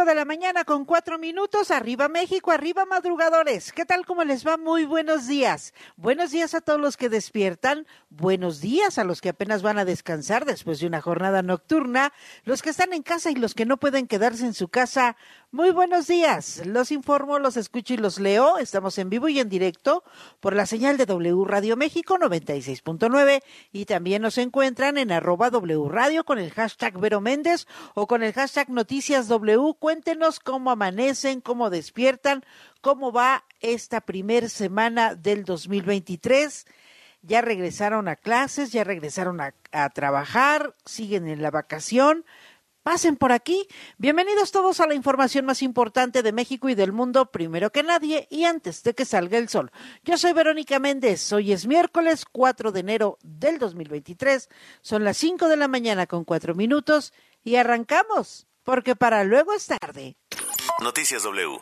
5 de la mañana con cuatro minutos, arriba México, arriba madrugadores. ¿Qué tal? ¿Cómo les va? Muy buenos días. Buenos días a todos los que despiertan, buenos días a los que apenas van a descansar después de una jornada nocturna, los que están en casa y los que no pueden quedarse en su casa. Muy buenos días. Los informo, los escucho y los leo. Estamos en vivo y en directo por la señal de W Radio México 96.9 y también nos encuentran en arroba W Radio con el hashtag Vero Méndez o con el hashtag Noticias W. Cuéntenos cómo amanecen, cómo despiertan, cómo va esta primer semana del 2023. Ya regresaron a clases, ya regresaron a, a trabajar, siguen en la vacación. Pasen por aquí. Bienvenidos todos a la información más importante de México y del mundo, primero que nadie y antes de que salga el sol. Yo soy Verónica Méndez. Hoy es miércoles 4 de enero del 2023. Son las 5 de la mañana con 4 minutos y arrancamos. Porque para luego es tarde. Noticias W.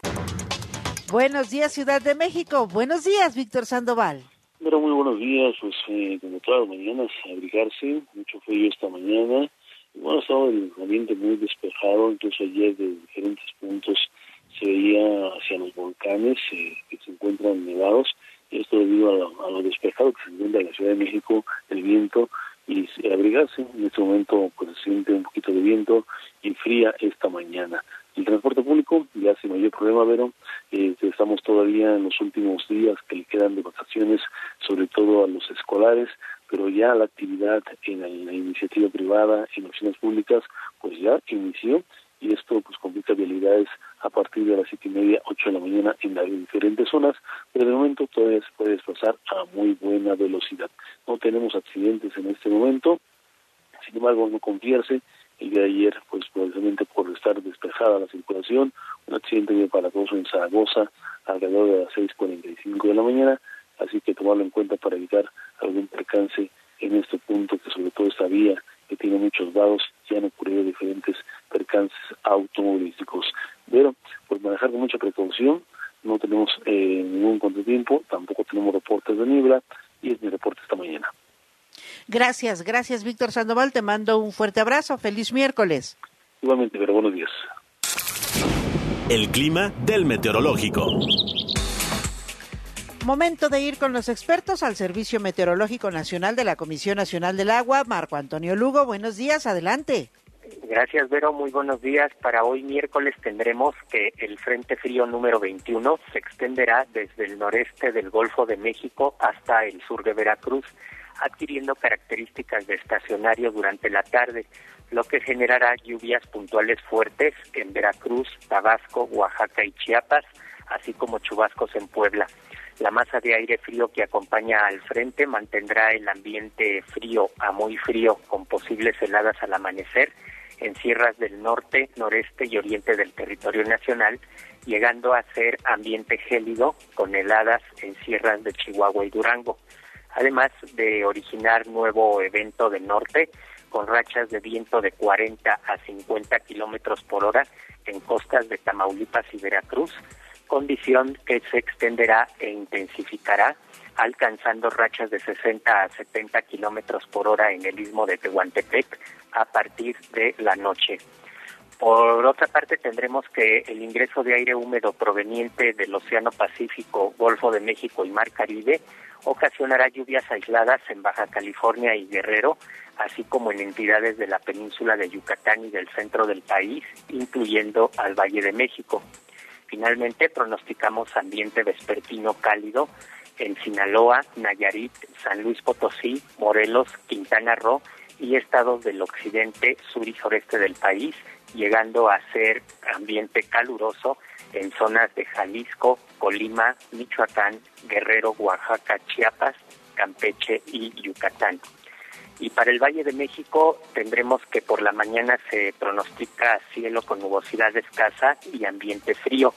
Buenos días, Ciudad de México. Buenos días, Víctor Sandoval. Muy buenos días, pues eh, como todas las mañanas, abrigarse, mucho frío esta mañana. Y bueno, estaba el ambiente muy despejado, incluso ayer de diferentes puntos se veía hacia los volcanes eh, que se encuentran nevados, y esto debido a lo, a lo despejado que se encuentra en la Ciudad de México, el viento, y abrigarse. En este momento pues siente un poquito de viento y fría esta mañana. El transporte público ya sin mayor problema, pero eh, estamos todavía en los últimos días que le quedan de vacaciones, sobre todo a los escolares, pero ya la actividad en la, la iniciativa privada, en oficinas públicas, pues ya inició y esto pues complica vialidades a partir de las siete y media, ocho de la mañana en las diferentes zonas, pero de momento todavía se puede desplazar a muy buena velocidad. No tenemos accidentes en este momento, sin embargo no confiarse, el día de ayer, pues precisamente por estar despejada la circulación, un accidente muy aparatoso en Zaragoza alrededor de las 6.45 de la mañana, así que tomarlo en cuenta para evitar algún percance en este punto, que sobre todo esta vía que tiene muchos vados, ya han ocurrido diferentes percances automovilísticos. Pero, pues manejar con mucha precaución, no tenemos eh, ningún contratiempo, tampoco tenemos reportes de niebla, y es mi reporte esta mañana. Gracias, gracias Víctor Sandoval, te mando un fuerte abrazo, feliz miércoles. Igualmente, pero buenos días. El clima del meteorológico. Momento de ir con los expertos al Servicio Meteorológico Nacional de la Comisión Nacional del Agua. Marco Antonio Lugo, buenos días, adelante. Gracias, Vero. Muy buenos días. Para hoy miércoles tendremos que el Frente Frío número 21 se extenderá desde el noreste del Golfo de México hasta el sur de Veracruz, adquiriendo características de estacionario durante la tarde, lo que generará lluvias puntuales fuertes en Veracruz, Tabasco, Oaxaca y Chiapas, así como chubascos en Puebla. La masa de aire frío que acompaña al frente mantendrá el ambiente frío a muy frío con posibles heladas al amanecer en sierras del norte, noreste y oriente del territorio nacional, llegando a ser ambiente gélido con heladas en sierras de Chihuahua y Durango. Además de originar nuevo evento de norte con rachas de viento de 40 a 50 kilómetros por hora en costas de Tamaulipas y Veracruz, condición que se extenderá e intensificará, alcanzando rachas de 60 a 70 kilómetros por hora en el istmo de Tehuantepec a partir de la noche. Por otra parte, tendremos que el ingreso de aire húmedo proveniente del Océano Pacífico, Golfo de México y Mar Caribe ocasionará lluvias aisladas en Baja California y Guerrero, así como en entidades de la península de Yucatán y del centro del país, incluyendo al Valle de México. Finalmente, pronosticamos ambiente vespertino cálido en Sinaloa, Nayarit, San Luis Potosí, Morelos, Quintana Roo y estados del occidente, sur y sureste del país, llegando a ser ambiente caluroso en zonas de Jalisco, Colima, Michoacán, Guerrero, Oaxaca, Chiapas, Campeche y Yucatán. Y para el Valle de México tendremos que por la mañana se pronostica cielo con nubosidad escasa y ambiente frío,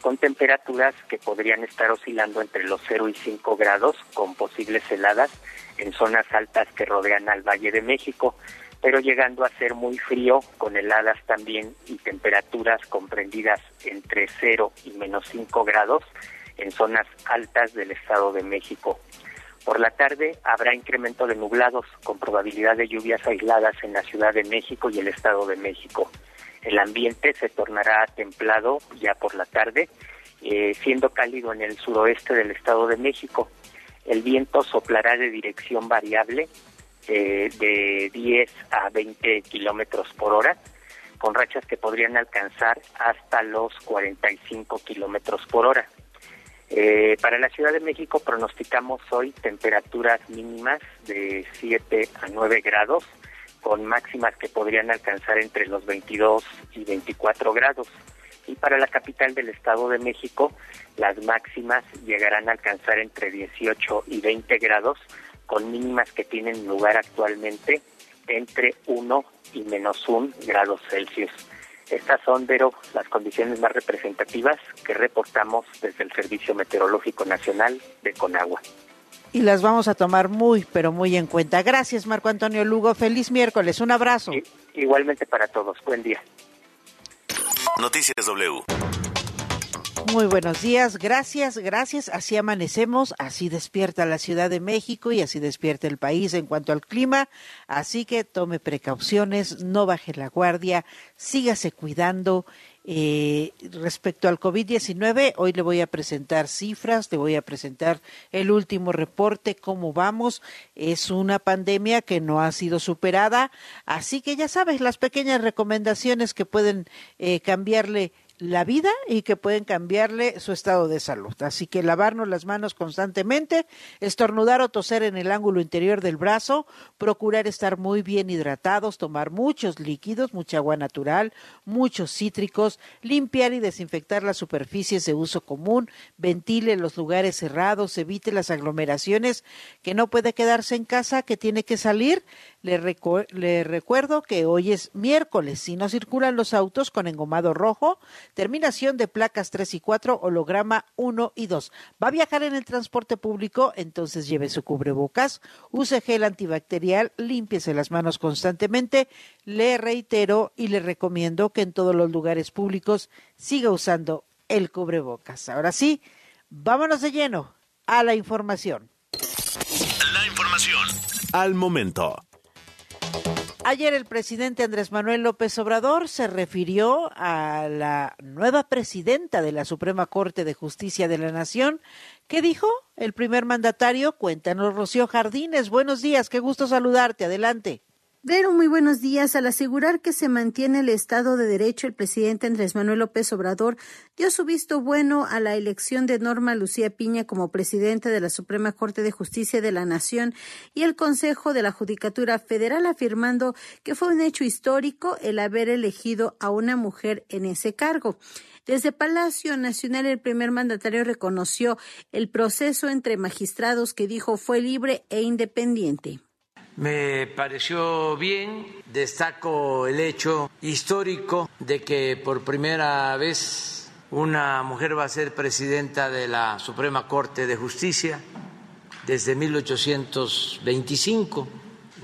con temperaturas que podrían estar oscilando entre los 0 y 5 grados, con posibles heladas en zonas altas que rodean al Valle de México, pero llegando a ser muy frío, con heladas también y temperaturas comprendidas entre 0 y menos 5 grados en zonas altas del Estado de México. Por la tarde habrá incremento de nublados con probabilidad de lluvias aisladas en la Ciudad de México y el Estado de México. El ambiente se tornará templado ya por la tarde, eh, siendo cálido en el suroeste del Estado de México. El viento soplará de dirección variable eh, de 10 a 20 kilómetros por hora, con rachas que podrían alcanzar hasta los 45 kilómetros por hora. Eh, para la Ciudad de México pronosticamos hoy temperaturas mínimas de 7 a 9 grados, con máximas que podrían alcanzar entre los 22 y 24 grados. Y para la capital del Estado de México, las máximas llegarán a alcanzar entre 18 y 20 grados, con mínimas que tienen lugar actualmente entre 1 y menos 1 grados Celsius. Estas son, Vero, las condiciones más representativas que reportamos desde el Servicio Meteorológico Nacional de Conagua. Y las vamos a tomar muy, pero muy en cuenta. Gracias, Marco Antonio Lugo. Feliz miércoles. Un abrazo. Igualmente para todos. Buen día. Noticias W. Muy buenos días, gracias, gracias. Así amanecemos, así despierta la Ciudad de México y así despierta el país en cuanto al clima. Así que tome precauciones, no baje la guardia, sígase cuidando. Eh, respecto al COVID-19, hoy le voy a presentar cifras, le voy a presentar el último reporte, cómo vamos. Es una pandemia que no ha sido superada, así que ya sabes las pequeñas recomendaciones que pueden eh, cambiarle la vida y que pueden cambiarle su estado de salud. Así que lavarnos las manos constantemente, estornudar o toser en el ángulo interior del brazo, procurar estar muy bien hidratados, tomar muchos líquidos, mucha agua natural, muchos cítricos, limpiar y desinfectar las superficies de uso común, ventile los lugares cerrados, evite las aglomeraciones, que no puede quedarse en casa, que tiene que salir. Le, recuerdo que hoy es miércoles, si no circulan los autos con engomado rojo, terminación de placas 3 y 4, holograma 1 y 2. ¿Va a viajar en el transporte público? Entonces lleve su cubrebocas, use gel antibacterial, límpiese las manos constantemente. Le reitero y le recomiendo que en todos los lugares públicos siga usando el cubrebocas. Ahora sí, vámonos de lleno a la información. La información al momento. Ayer el presidente Andrés Manuel López Obrador se refirió a la nueva presidenta de la Suprema Corte de Justicia de la Nación. ¿Qué dijo el primer mandatario? Cuéntanos, Rocío Jardines. Buenos días, qué gusto saludarte. Adelante. Muy buenos días. Al asegurar que se mantiene el Estado de Derecho, el presidente Andrés Manuel López Obrador dio su visto bueno a la elección de Norma Lucía Piña como presidente de la Suprema Corte de Justicia de la Nación y el Consejo de la Judicatura Federal, afirmando que fue un hecho histórico el haber elegido a una mujer en ese cargo. Desde Palacio Nacional, el primer mandatario reconoció el proceso entre magistrados que dijo fue libre e independiente. Me pareció bien, destaco el hecho histórico de que por primera vez una mujer va a ser presidenta de la Suprema Corte de Justicia desde 1825,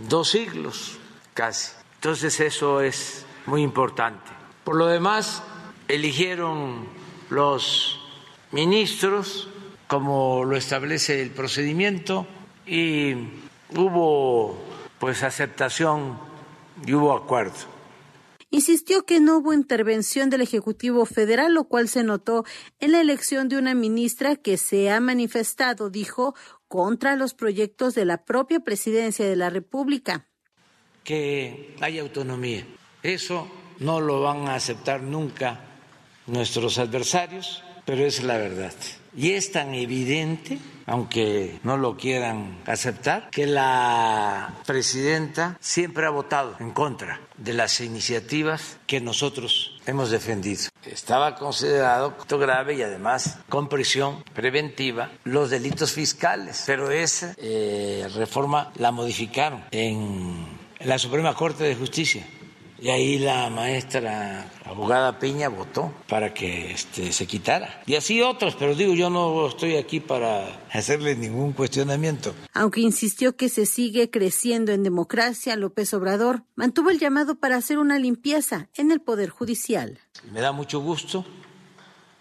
dos siglos casi. Entonces eso es muy importante. Por lo demás, eligieron los ministros como lo establece el procedimiento y hubo pues aceptación y hubo acuerdo. Insistió que no hubo intervención del Ejecutivo Federal, lo cual se notó en la elección de una ministra que se ha manifestado, dijo, contra los proyectos de la propia presidencia de la República. Que hay autonomía. Eso no lo van a aceptar nunca nuestros adversarios, pero es la verdad. Y es tan evidente, aunque no lo quieran aceptar, que la presidenta siempre ha votado en contra de las iniciativas que nosotros hemos defendido. Estaba considerado grave y además con prisión preventiva los delitos fiscales, pero esa eh, reforma la modificaron en la Suprema Corte de Justicia y ahí la maestra abogada Peña votó para que este, se quitara. Y así otros, pero digo, yo no estoy aquí para hacerle ningún cuestionamiento. Aunque insistió que se sigue creciendo en democracia, López Obrador mantuvo el llamado para hacer una limpieza en el Poder Judicial. Me da mucho gusto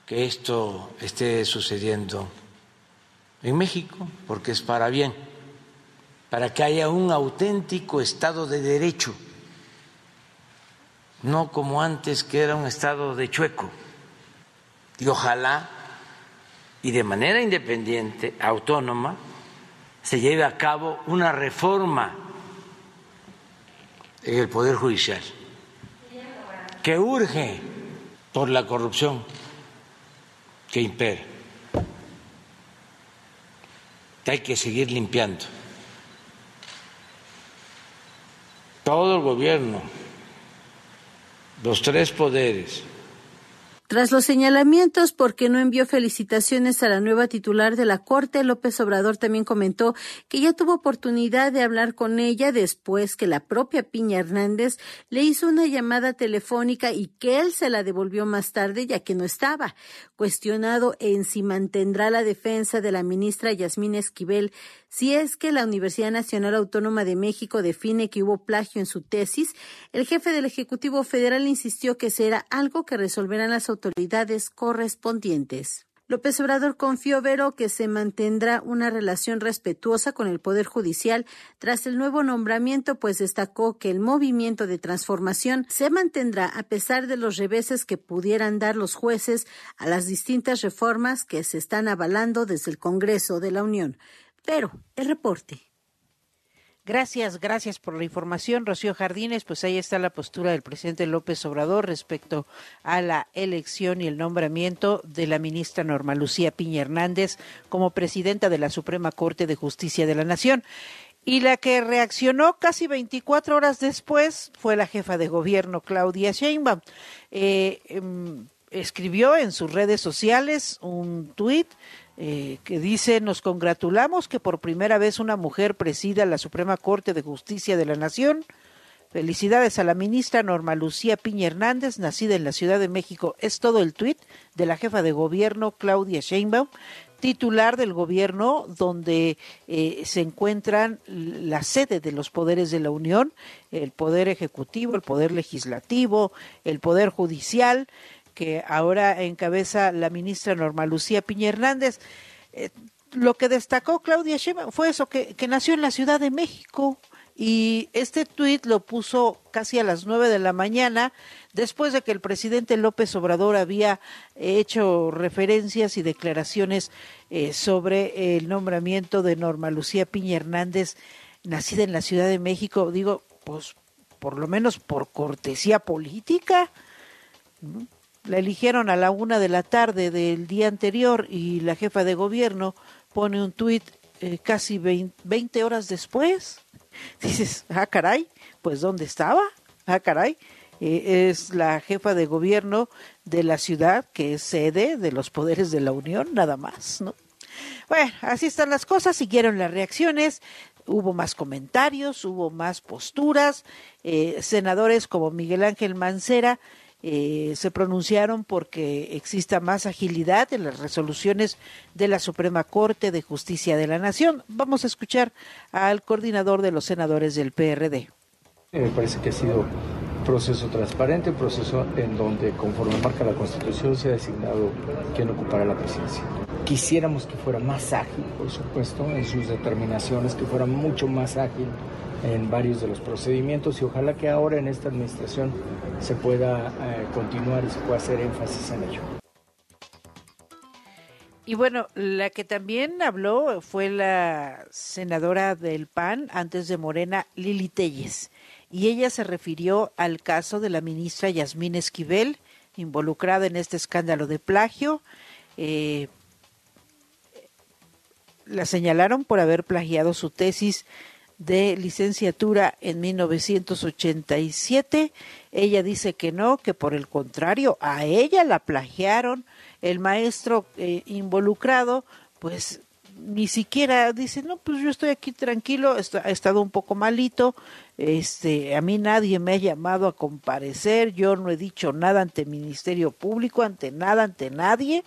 que esto esté sucediendo en México, porque es para bien, para que haya un auténtico Estado de Derecho no como antes que era un estado de chueco. Y ojalá y de manera independiente, autónoma, se lleve a cabo una reforma en el Poder Judicial que urge por la corrupción que impera. Hay que seguir limpiando. Todo el gobierno los tres poderes Tras los señalamientos porque no envió felicitaciones a la nueva titular de la Corte, López Obrador también comentó que ya tuvo oportunidad de hablar con ella después que la propia Piña Hernández le hizo una llamada telefónica y que él se la devolvió más tarde ya que no estaba. Cuestionado en si mantendrá la defensa de la ministra Yasmín Esquivel si es que la Universidad Nacional Autónoma de México define que hubo plagio en su tesis, el jefe del Ejecutivo Federal insistió que será algo que resolverán las correspondientes. López Obrador confió, Vero, que se mantendrá una relación respetuosa con el Poder Judicial tras el nuevo nombramiento, pues destacó que el movimiento de transformación se mantendrá a pesar de los reveses que pudieran dar los jueces a las distintas reformas que se están avalando desde el Congreso de la Unión. Pero el reporte. Gracias, gracias por la información, Rocío Jardines. Pues ahí está la postura del presidente López Obrador respecto a la elección y el nombramiento de la ministra Norma Lucía Piña Hernández como presidenta de la Suprema Corte de Justicia de la Nación. Y la que reaccionó casi 24 horas después fue la jefa de gobierno, Claudia Sheinbaum. Eh, em, escribió en sus redes sociales un tuit eh, que dice, nos congratulamos que por primera vez una mujer presida la Suprema Corte de Justicia de la Nación. Felicidades a la ministra Norma Lucía Piña Hernández, nacida en la Ciudad de México. Es todo el tuit de la jefa de gobierno Claudia Sheinbaum, titular del gobierno donde eh, se encuentran la sede de los poderes de la Unión, el poder ejecutivo, el poder legislativo, el poder judicial que ahora encabeza la ministra Norma Lucía Piña Hernández. Eh, lo que destacó Claudia Sheinbaum fue eso, que, nació en la Ciudad de México y este tuit lo puso casi a las nueve de la mañana después de que el presidente López Obrador había hecho referencias y declaraciones eh, sobre el nombramiento de Norma Lucía Piña Hernández, nacida en la Ciudad de México, digo, pues por lo menos por cortesía política. La eligieron a la una de la tarde del día anterior y la jefa de gobierno pone un tuit eh, casi 20, horas después. Dices, ah, caray, pues ¿dónde estaba? Ah, caray. Eh, es la jefa de gobierno de la ciudad que es sede de los poderes de la Unión, nada más, ¿no? Bueno, así están las cosas, siguieron las reacciones, hubo más comentarios, hubo más posturas, eh, senadores como Miguel Ángel Mancera eh, se pronunciaron porque exista más agilidad en las resoluciones de la Suprema Corte de Justicia de la Nación. Vamos a escuchar al coordinador de los senadores del PRD. Me parece que ha sido un proceso transparente, un proceso en donde, conforme marca la Constitución, se ha designado quien ocupará la presidencia. Quisiéramos que fuera más ágil, por supuesto, en sus determinaciones, que fuera mucho más ágil en varios de los procedimientos y ojalá que ahora en esta administración se pueda eh, continuar y se pueda hacer énfasis en ello. Y bueno, la que también habló fue la senadora del PAN antes de Morena, Lili Telles, y ella se refirió al caso de la ministra Yasmín Esquivel, involucrada en este escándalo de plagio. Eh, la señalaron por haber plagiado su tesis de licenciatura en 1987. Ella dice que no, que por el contrario, a ella la plagiaron. El maestro eh, involucrado, pues ni siquiera dice, no, pues yo estoy aquí tranquilo, he estado un poco malito, este, a mí nadie me ha llamado a comparecer, yo no he dicho nada ante el Ministerio Público, ante nada, ante nadie.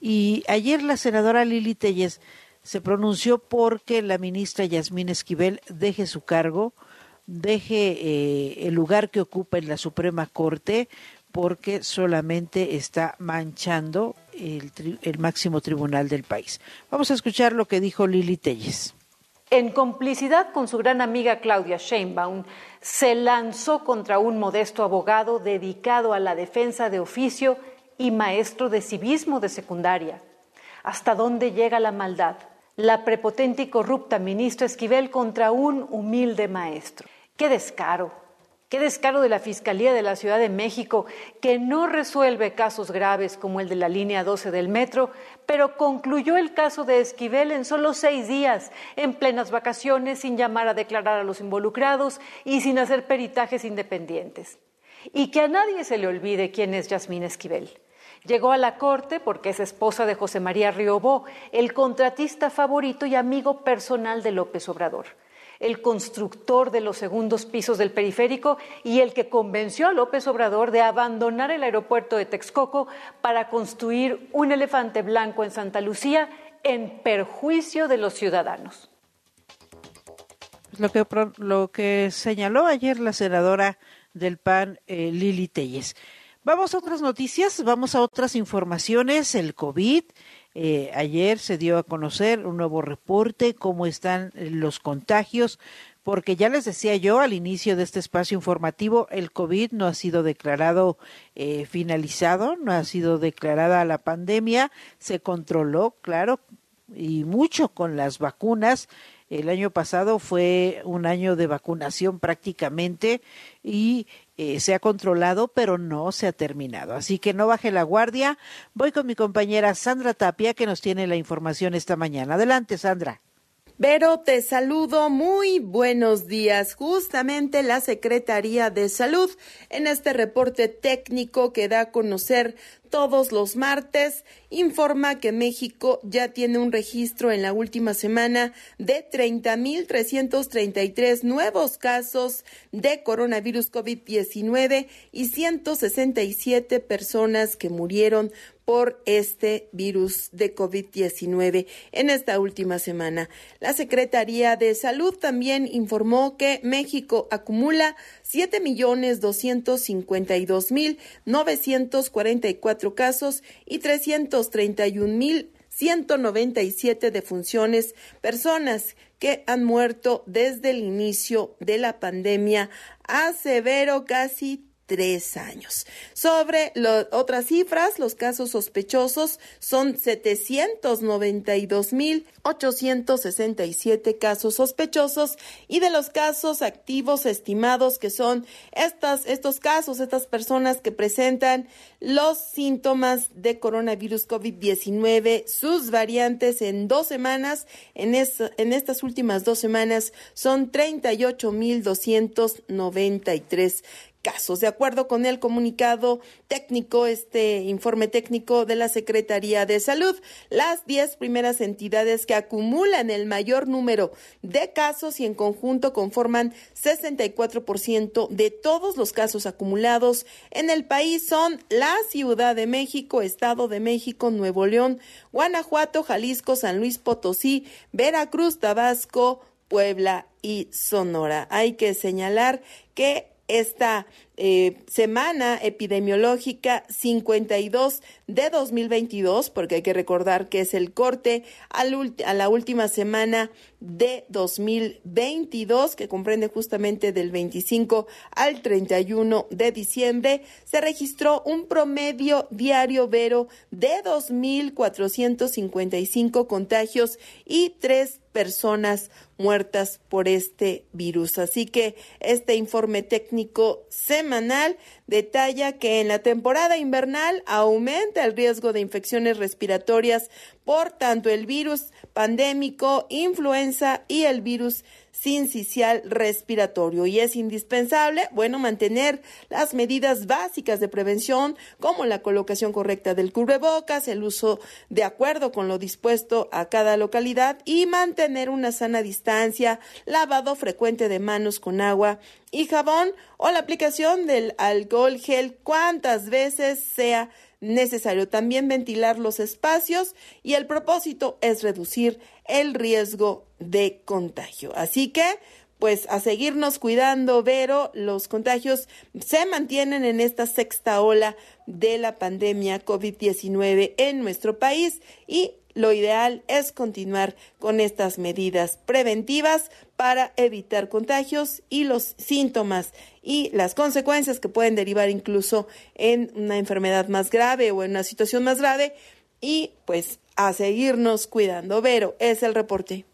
Y ayer la senadora Lili Telles se pronunció porque la ministra Yasmín Esquivel deje su cargo, deje eh, el lugar que ocupa en la Suprema Corte, porque solamente está manchando el, máximo tribunal del país. Vamos a escuchar lo que dijo Lili Telles. En complicidad con su gran amiga Claudia Sheinbaum, se lanzó contra un modesto abogado dedicado a la defensa de oficio y maestro de civismo de secundaria. ¿Hasta dónde llega la maldad? La prepotente y corrupta ministra Esquivel contra un humilde maestro. ¡Qué descaro! ¡Qué descaro de la Fiscalía de la Ciudad de México, que no resuelve casos graves como el de la línea 12 del metro, pero concluyó el caso de Esquivel en solo seis días, en plenas vacaciones, sin llamar a declarar a los involucrados y sin hacer peritajes independientes. Y que a nadie se le olvide quién es Yasmín Esquivel Llegó a la corte porque es esposa de José María Riobó, el contratista favorito y amigo personal de López Obrador el constructor de los segundos pisos del periférico y el que convenció a López Obrador de abandonar el aeropuerto de Texcoco para construir un elefante blanco en Santa Lucía en perjuicio de los ciudadanos. Lo que, lo que señaló ayer la senadora del PAN, eh, Lili Telles. Vamos a otras noticias, vamos a otras informaciones. El COVID, eh, ayer se dio a conocer un nuevo reporte, cómo están eh, los contagios, porque ya les decía yo al inicio de este espacio informativo, el COVID no ha sido declarado eh, finalizado, no ha sido declarada la pandemia, se controló, claro, y mucho con las vacunas. El año pasado fue un año de vacunación prácticamente y eh, se ha controlado, pero no se ha terminado. Así que no baje la guardia. Voy con mi compañera Sandra Tapia, que nos tiene la información esta mañana. Adelante, Sandra. Vero, te saludo. Muy buenos días. Justamente la Secretaría de Salud en este reporte técnico que da a conocer todos los martes, informa que México ya tiene un registro en la última semana de 30.333 nuevos casos de coronavirus COVID-19 y 167 personas que murieron por este virus de COVID-19 en esta última semana. La Secretaría de Salud también informó que México acumula 7.252.944 casos y 331.197 defunciones, personas que han muerto desde el inicio de la pandemia a severo casi tres años. Sobre otras cifras, los casos sospechosos son 792.867 casos sospechosos y de los casos activos estimados que son estas, estos casos, estas personas que presentan los síntomas de coronavirus COVID-19, sus variantes en dos semanas, en, en estas últimas dos semanas son 38.293 casos. De acuerdo con el comunicado técnico, este informe técnico de la Secretaría de Salud, las 10 primeras entidades que acumulan el mayor número de casos y en conjunto conforman 64% de todos los casos acumulados en el país son la Ciudad de México, Estado de México, Nuevo León, Guanajuato, Jalisco, San Luis Potosí, Veracruz, Tabasco, Puebla y Sonora. Hay que señalar que esta eh, semana epidemiológica 52 de 2022, porque hay que recordar que es el corte a la última semana de 2022, que comprende justamente del 25 al 31 de diciembre, se registró un promedio diario vero de 2.455 contagios y tres personas muertas por este virus. Así que este informe técnico semanal detalla que en la temporada invernal aumenta el riesgo de infecciones respiratorias. Por tanto el virus pandémico, influenza y el virus sincicial respiratorio y es indispensable, bueno, mantener las medidas básicas de prevención como la colocación correcta del cubrebocas, el uso de acuerdo con lo dispuesto a cada localidad y mantener una sana distancia, lavado frecuente de manos con agua y jabón o la aplicación del alcohol gel cuantas veces sea necesario. También ventilar los espacios y el propósito es reducir el riesgo de contagio. Así que, pues a seguirnos cuidando, Vero, los contagios se mantienen en esta sexta ola de la pandemia COVID-19 en nuestro país y lo ideal es continuar con estas medidas preventivas para evitar contagios y los síntomas y las consecuencias que pueden derivar incluso en una enfermedad más grave o en una situación más grave y pues a seguirnos cuidando. Vero, es el reporte.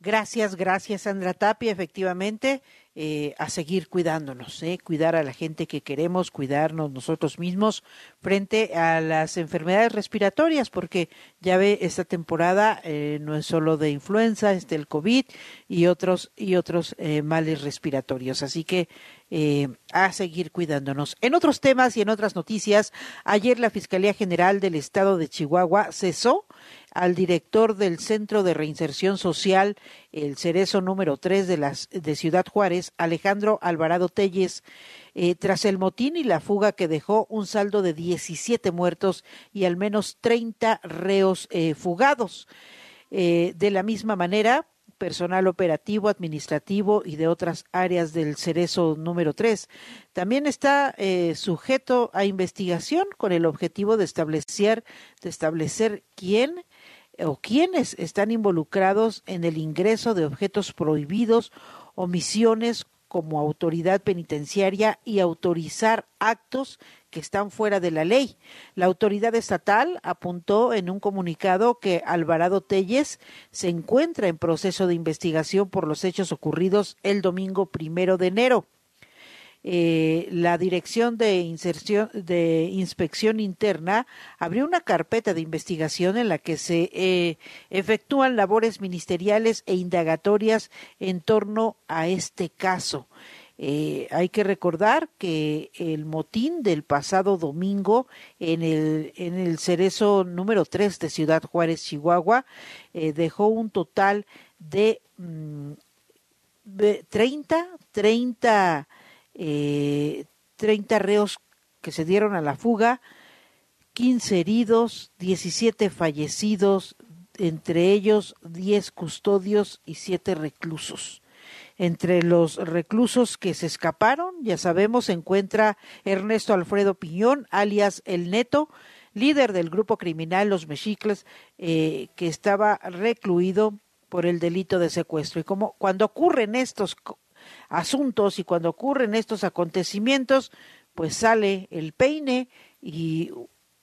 Gracias, gracias Sandra Tapia. Efectivamente, eh, a seguir cuidándonos, ¿eh? cuidar a la gente que queremos, cuidarnos nosotros mismos frente a las enfermedades respiratorias, porque ya ve, esta temporada eh, no es solo de influenza, es del COVID y otros, y otros eh, males respiratorios. Así que eh, a seguir cuidándonos. En otros temas y en otras noticias, ayer la Fiscalía General del Estado de Chihuahua cesó al director del Centro de Reinserción Social, el Cerezo número 3 de, las, de Ciudad Juárez, Alejandro Alvarado Telles, eh, tras el motín y la fuga que dejó un saldo de 17 muertos y al menos 30 reos eh, fugados. Eh, de la misma manera, personal operativo, administrativo y de otras áreas del Cerezo número 3. También está sujeto a investigación con el objetivo de establecer, de establecer quién o quiénes están involucrados en el ingreso de objetos prohibidos, omisiones como autoridad penitenciaria y autorizar actos que están fuera de la ley. La autoridad estatal apuntó en un comunicado que Alvarado Telles se encuentra en proceso de investigación por los hechos ocurridos el domingo primero de enero. Eh, la Dirección de, Inspección Interna abrió una carpeta de investigación en la que se eh, efectúan labores ministeriales e indagatorias en torno a este caso. Eh, hay que recordar que el motín del pasado domingo en el, en el cerezo número 3 de Ciudad Juárez, Chihuahua, eh, dejó un total de, mm, de 30, 30 eh, 30 reos que se dieron a la fuga, 15 heridos, 17 fallecidos, entre ellos 10 custodios y 7 reclusos. Entre los reclusos que se escaparon, ya sabemos, se encuentra Ernesto Alfredo Piñón, alias El Neto, líder del grupo criminal Los Mexicles, eh, que estaba recluido por el delito de secuestro. Y como cuando ocurren estos asuntos y cuando ocurren estos acontecimientos, pues sale el peine y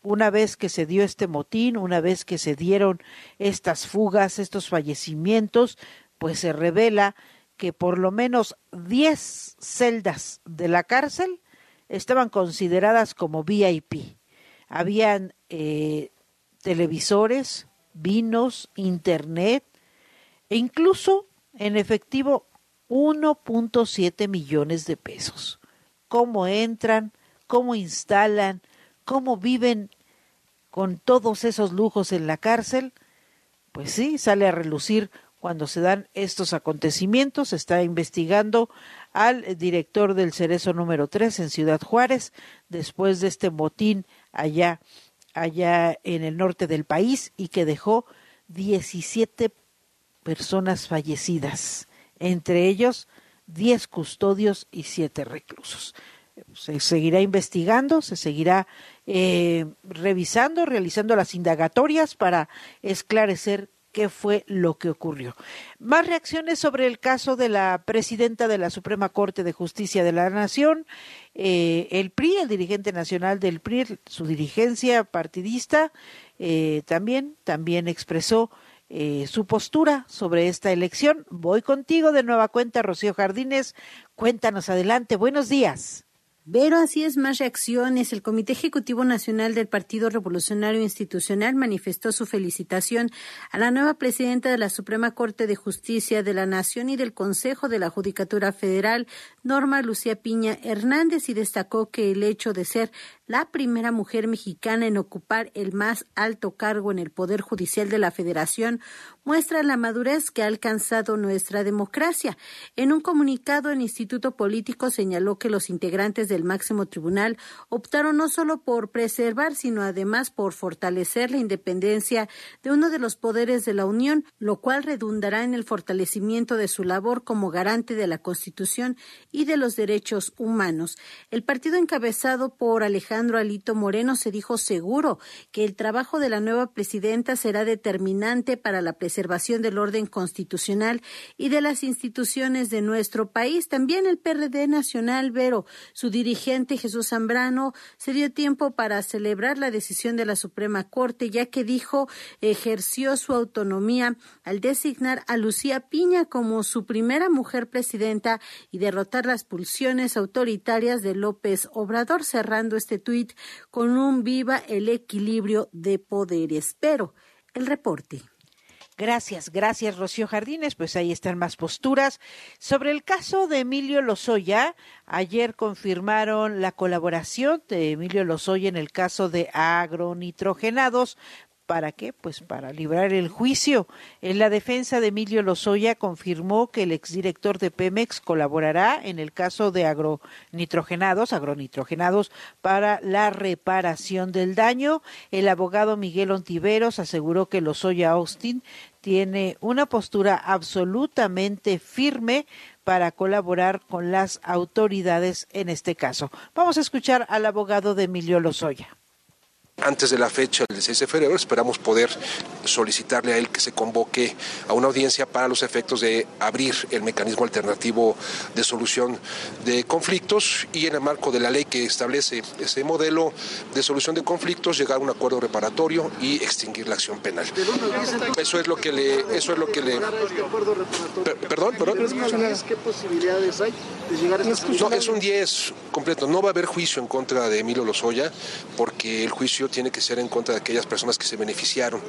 una vez que se dio este motín, una vez que se dieron estas fugas, estos fallecimientos, pues se revela que por lo menos 10 celdas de la cárcel estaban consideradas como VIP. Habían eh, televisores, vinos, internet e incluso en efectivo 1.7 millones de pesos. ¿Cómo entran? ¿Cómo instalan? ¿Cómo viven con todos esos lujos en la cárcel? Pues sí, sale a relucir cuando se dan estos acontecimientos. Está investigando al director del Cerezo número 3 en Ciudad Juárez, después de este motín allá, allá en el norte del país y que dejó 17 personas fallecidas entre ellos 10 custodios y 7 reclusos. Se seguirá investigando, se seguirá eh, revisando, realizando las indagatorias para esclarecer qué fue lo que ocurrió. Más reacciones sobre el caso de la presidenta de la Suprema Corte de Justicia de la Nación, eh, el PRI, el dirigente nacional del PRI, su dirigencia partidista, eh, también, también expresó eh, su postura sobre esta elección. Voy contigo de nueva cuenta, Rocío Jardines. Cuéntanos adelante. Buenos días. Pero así es, más reacciones. El Comité Ejecutivo Nacional del Partido Revolucionario Institucional manifestó su felicitación a la nueva presidenta de la Suprema Corte de Justicia de la Nación y del Consejo de la Judicatura Federal, Norma Lucía Piña Hernández, y destacó que el hecho de ser la primera mujer mexicana en ocupar el más alto cargo en el Poder Judicial de la Federación, muestra la madurez que ha alcanzado nuestra democracia. En un comunicado, el Instituto Político señaló que los integrantes del máximo tribunal optaron no solo por preservar, sino además por fortalecer la independencia de uno de los poderes de la Unión, lo cual redundará en el fortalecimiento de su labor como garante de la Constitución y de los derechos humanos. El partido encabezado por Alejandro Alito Moreno se dijo seguro que el trabajo de la nueva presidenta será determinante para la preservación del orden constitucional y de las instituciones de nuestro país. También el PRD Nacional, Vero, su dirigente dirigente Jesús Zambrano se dio tiempo para celebrar la decisión de la Suprema Corte, ya que dijo ejerció su autonomía al designar a Lucía Piña como su primera mujer presidenta y derrotar las pulsiones autoritarias de López Obrador, cerrando este tuit con un viva el equilibrio de poderes. Pero el reporte. Gracias, gracias Rocío Jardines. Pues ahí están más posturas. Sobre el caso de Emilio Lozoya, ayer confirmaron la colaboración de Emilio Lozoya en el caso de agronitrogenados. ¿Para qué? Pues para librar el juicio. En la defensa de Emilio Lozoya confirmó que el exdirector de Pemex colaborará en el caso de agronitrogenados, agronitrogenados para la reparación del daño. El abogado Miguel Ontiveros aseguró que Lozoya Austin tiene una postura absolutamente firme para colaborar con las autoridades en este caso. Vamos a escuchar al abogado de Emilio Lozoya. Antes de la fecha del 16 de febrero esperamos poder solicitarle a él que se convoque a una audiencia para los efectos de abrir el mecanismo alternativo de solución de conflictos y en el marco de la ley que establece ese modelo de solución de conflictos llegar a un acuerdo reparatorio y extinguir la acción penal. Eso es lo que le eso es lo que le Perdón, perdón. ¿Qué posibilidades hay de llegar a No, es un 10 completo. No va a haber juicio en contra de Emilio Lozoya porque el juicio tiene que ser en contra de aquellas personas que se beneficiaron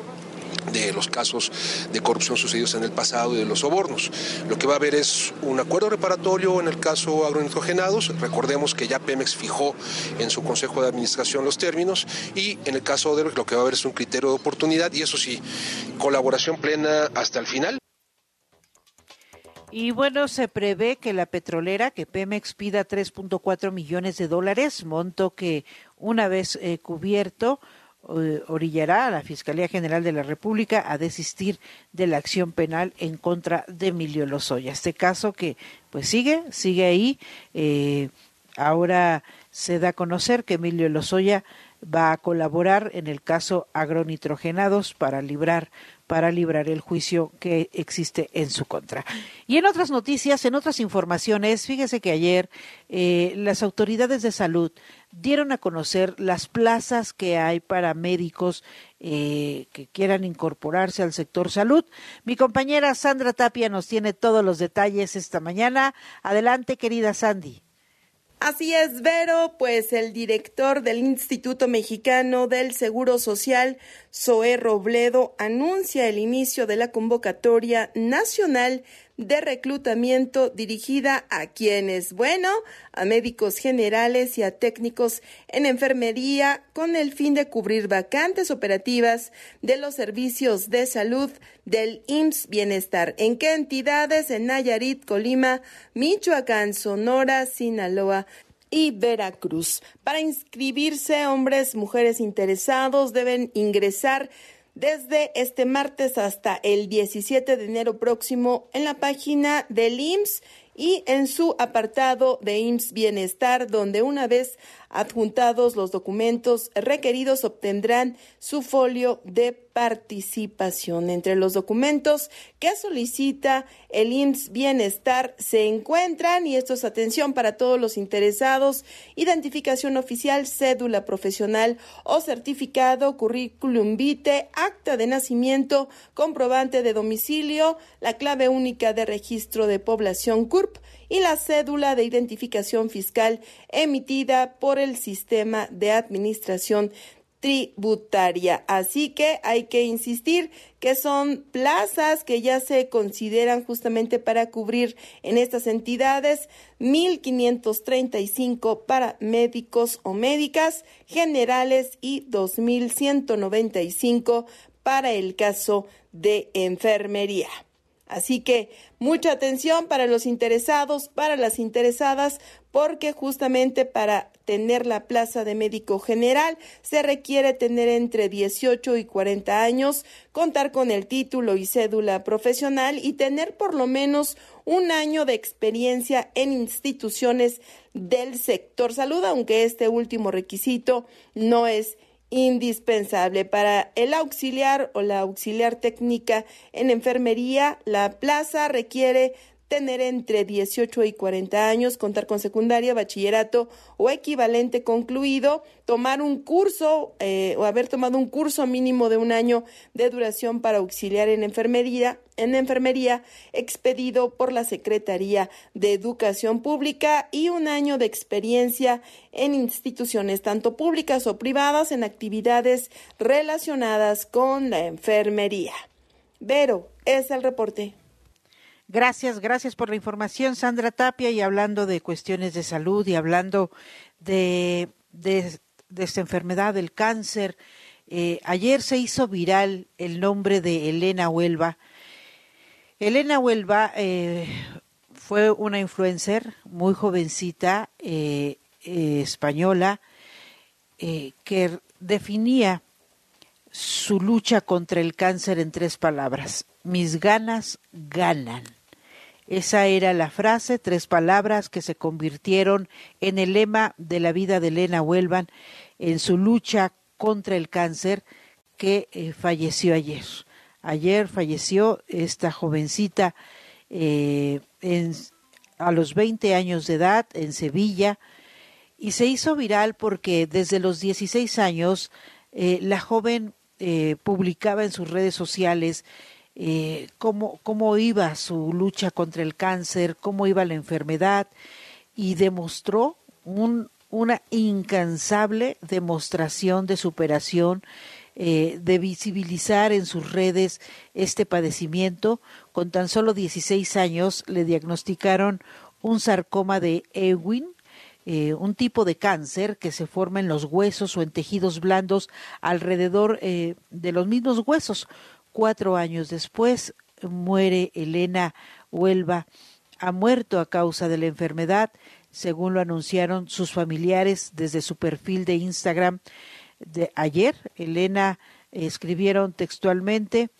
de los casos de corrupción sucedidos en el pasado y de los sobornos. Lo que va a haber es un acuerdo reparatorio en el caso agronitrogenados. Recordemos que ya Pemex fijó en su consejo de administración los términos y en el caso de lo que va a haber es un criterio de oportunidad y eso sí, colaboración plena hasta el final. Y bueno, se prevé que la petrolera, que Pemex pida 3.4 millones de dólares, monto que una vez eh, cubierto, eh, orillará a la Fiscalía General de la República a desistir de la acción penal en contra de Emilio Lozoya. Este caso que pues sigue, sigue ahí. Eh, ahora se da a conocer que Emilio Lozoya va a colaborar en el caso agronitrogenados para librar para librar el juicio que existe en su contra. Y en otras noticias, en otras informaciones, fíjese que ayer las autoridades de salud dieron a conocer las plazas que hay para médicos eh, que quieran incorporarse al sector salud. Mi compañera Sandra Tapia nos tiene todos los detalles esta mañana. Adelante, querida Sandy. Así es, Vero, pues el director del Instituto Mexicano del Seguro Social, Zoé Robledo, anuncia el inicio de la convocatoria nacional de reclutamiento dirigida a quienes, bueno, a médicos generales y a técnicos en enfermería con el fin de cubrir vacantes operativas de los servicios de salud del IMSS Bienestar. ¿En qué entidades? En Nayarit, Colima, Michoacán, Sonora, Sinaloa y Veracruz. Para inscribirse, hombres, mujeres interesados deben ingresar desde este martes hasta el 17 de enero próximo en la página del IMSS y en su apartado de IMSS Bienestar, donde una vez adjuntados los documentos requeridos obtendrán su folio de participación. Entre los documentos que solicita el IMSS Bienestar se encuentran, y esto es atención para todos los interesados, identificación oficial, cédula profesional o certificado, currículum vitae, acta de nacimiento, comprobante de domicilio, la clave única de registro de población CURP y la cédula de identificación fiscal emitida por el sistema de administración tributaria. Así que hay que insistir que son plazas que ya se consideran justamente para cubrir en estas entidades 1.535 para médicos o médicas generales y 2.195 para el caso de enfermería. Así que mucha atención para los interesados, para las interesadas, porque justamente para tener la plaza de médico general se requiere tener entre 18 y 40 años, contar con el título y cédula profesional y tener por lo menos un año de experiencia en instituciones del sector. Salud, aunque este último requisito no es indispensable para el auxiliar o la auxiliar técnica en enfermería. La plaza requiere tener entre 18 y 40 años, contar con secundaria, bachillerato o equivalente concluido, tomar un curso eh, o haber tomado un curso mínimo de un año de duración para auxiliar en enfermería, en enfermería expedido por la Secretaría de Educación Pública y un año de experiencia en instituciones tanto públicas o privadas en actividades relacionadas con la enfermería. Vero, es el reporte. Gracias, gracias por la información, Sandra Tapia. Y hablando de cuestiones de salud y hablando de, de, esta enfermedad, del cáncer, eh, ayer se hizo viral el nombre de Elena Huelva. Elena Huelva eh, fue una influencer muy jovencita, eh, española, que definía su lucha contra el cáncer en tres palabras. Mis ganas ganan. Esa era la frase, tres palabras que se convirtieron en el lema de la vida de Elena Huelvan en su lucha contra el cáncer que eh, falleció ayer. Ayer falleció esta jovencita eh, a los 20 años de edad en Sevilla y se hizo viral porque desde los 16 años eh, la joven publicaba en sus redes sociales eh, cómo, cómo iba su lucha contra el cáncer, cómo iba la enfermedad y demostró un, una incansable demostración de superación, eh, de visibilizar en sus redes este padecimiento. Con tan solo 16 años le diagnosticaron un sarcoma de Ewing, eh, un tipo de cáncer que se forma en los huesos o en tejidos blandos alrededor eh, de los mismos huesos, Cuatro años después muere Elena Huelva. Ha muerto a causa de la enfermedad, según lo anunciaron sus familiares desde su perfil de Instagram de ayer. Elena escribieron textualmente,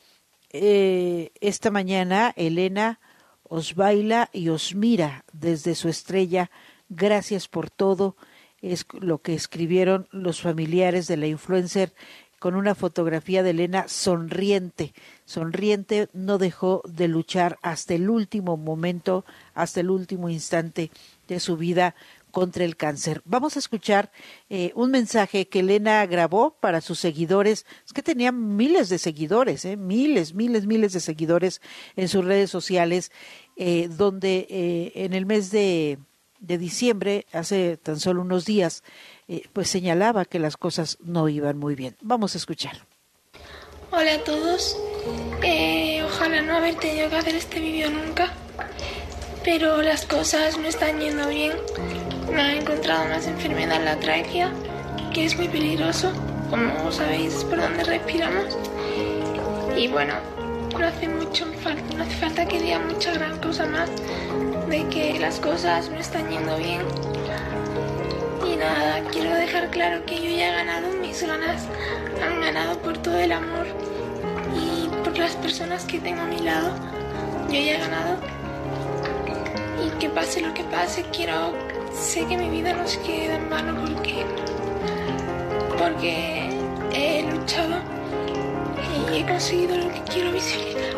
eh, esta mañana Elena os baila y os mira desde su estrella. Gracias por todo. Es lo que escribieron los familiares de la influencer con una fotografía de Elena sonriente. Sonriente no dejó de luchar hasta el último momento, hasta el último instante de su vida contra el cáncer. Vamos a escuchar eh, un mensaje que Elena grabó para sus seguidores. Es que tenía miles de seguidores, eh, miles, miles, miles de seguidores en sus redes sociales, eh, donde en el mes de diciembre, hace tan solo unos días, eh, pues señalaba que las cosas no iban muy bien. Vamos a escuchar. Hola a todos. Eh, ojalá no haber tenido que hacer este vídeo nunca, pero las cosas no están yendo bien. Me han encontrado más enfermedad en la tráquea, que es muy peligroso, como sabéis, por donde respiramos. Y bueno, no hace mucho falta, no hace falta que diga mucha gran cosa más de que las cosas no están yendo bien y nada, quiero dejar claro que yo ya he ganado mis ganas, han ganado por todo el amor y por las personas que tengo a mi lado. Yo ya he ganado y que pase lo que pase, quiero, sé que mi vida no se queda en vano porque, porque he luchado y he conseguido lo que quiero visibilizar.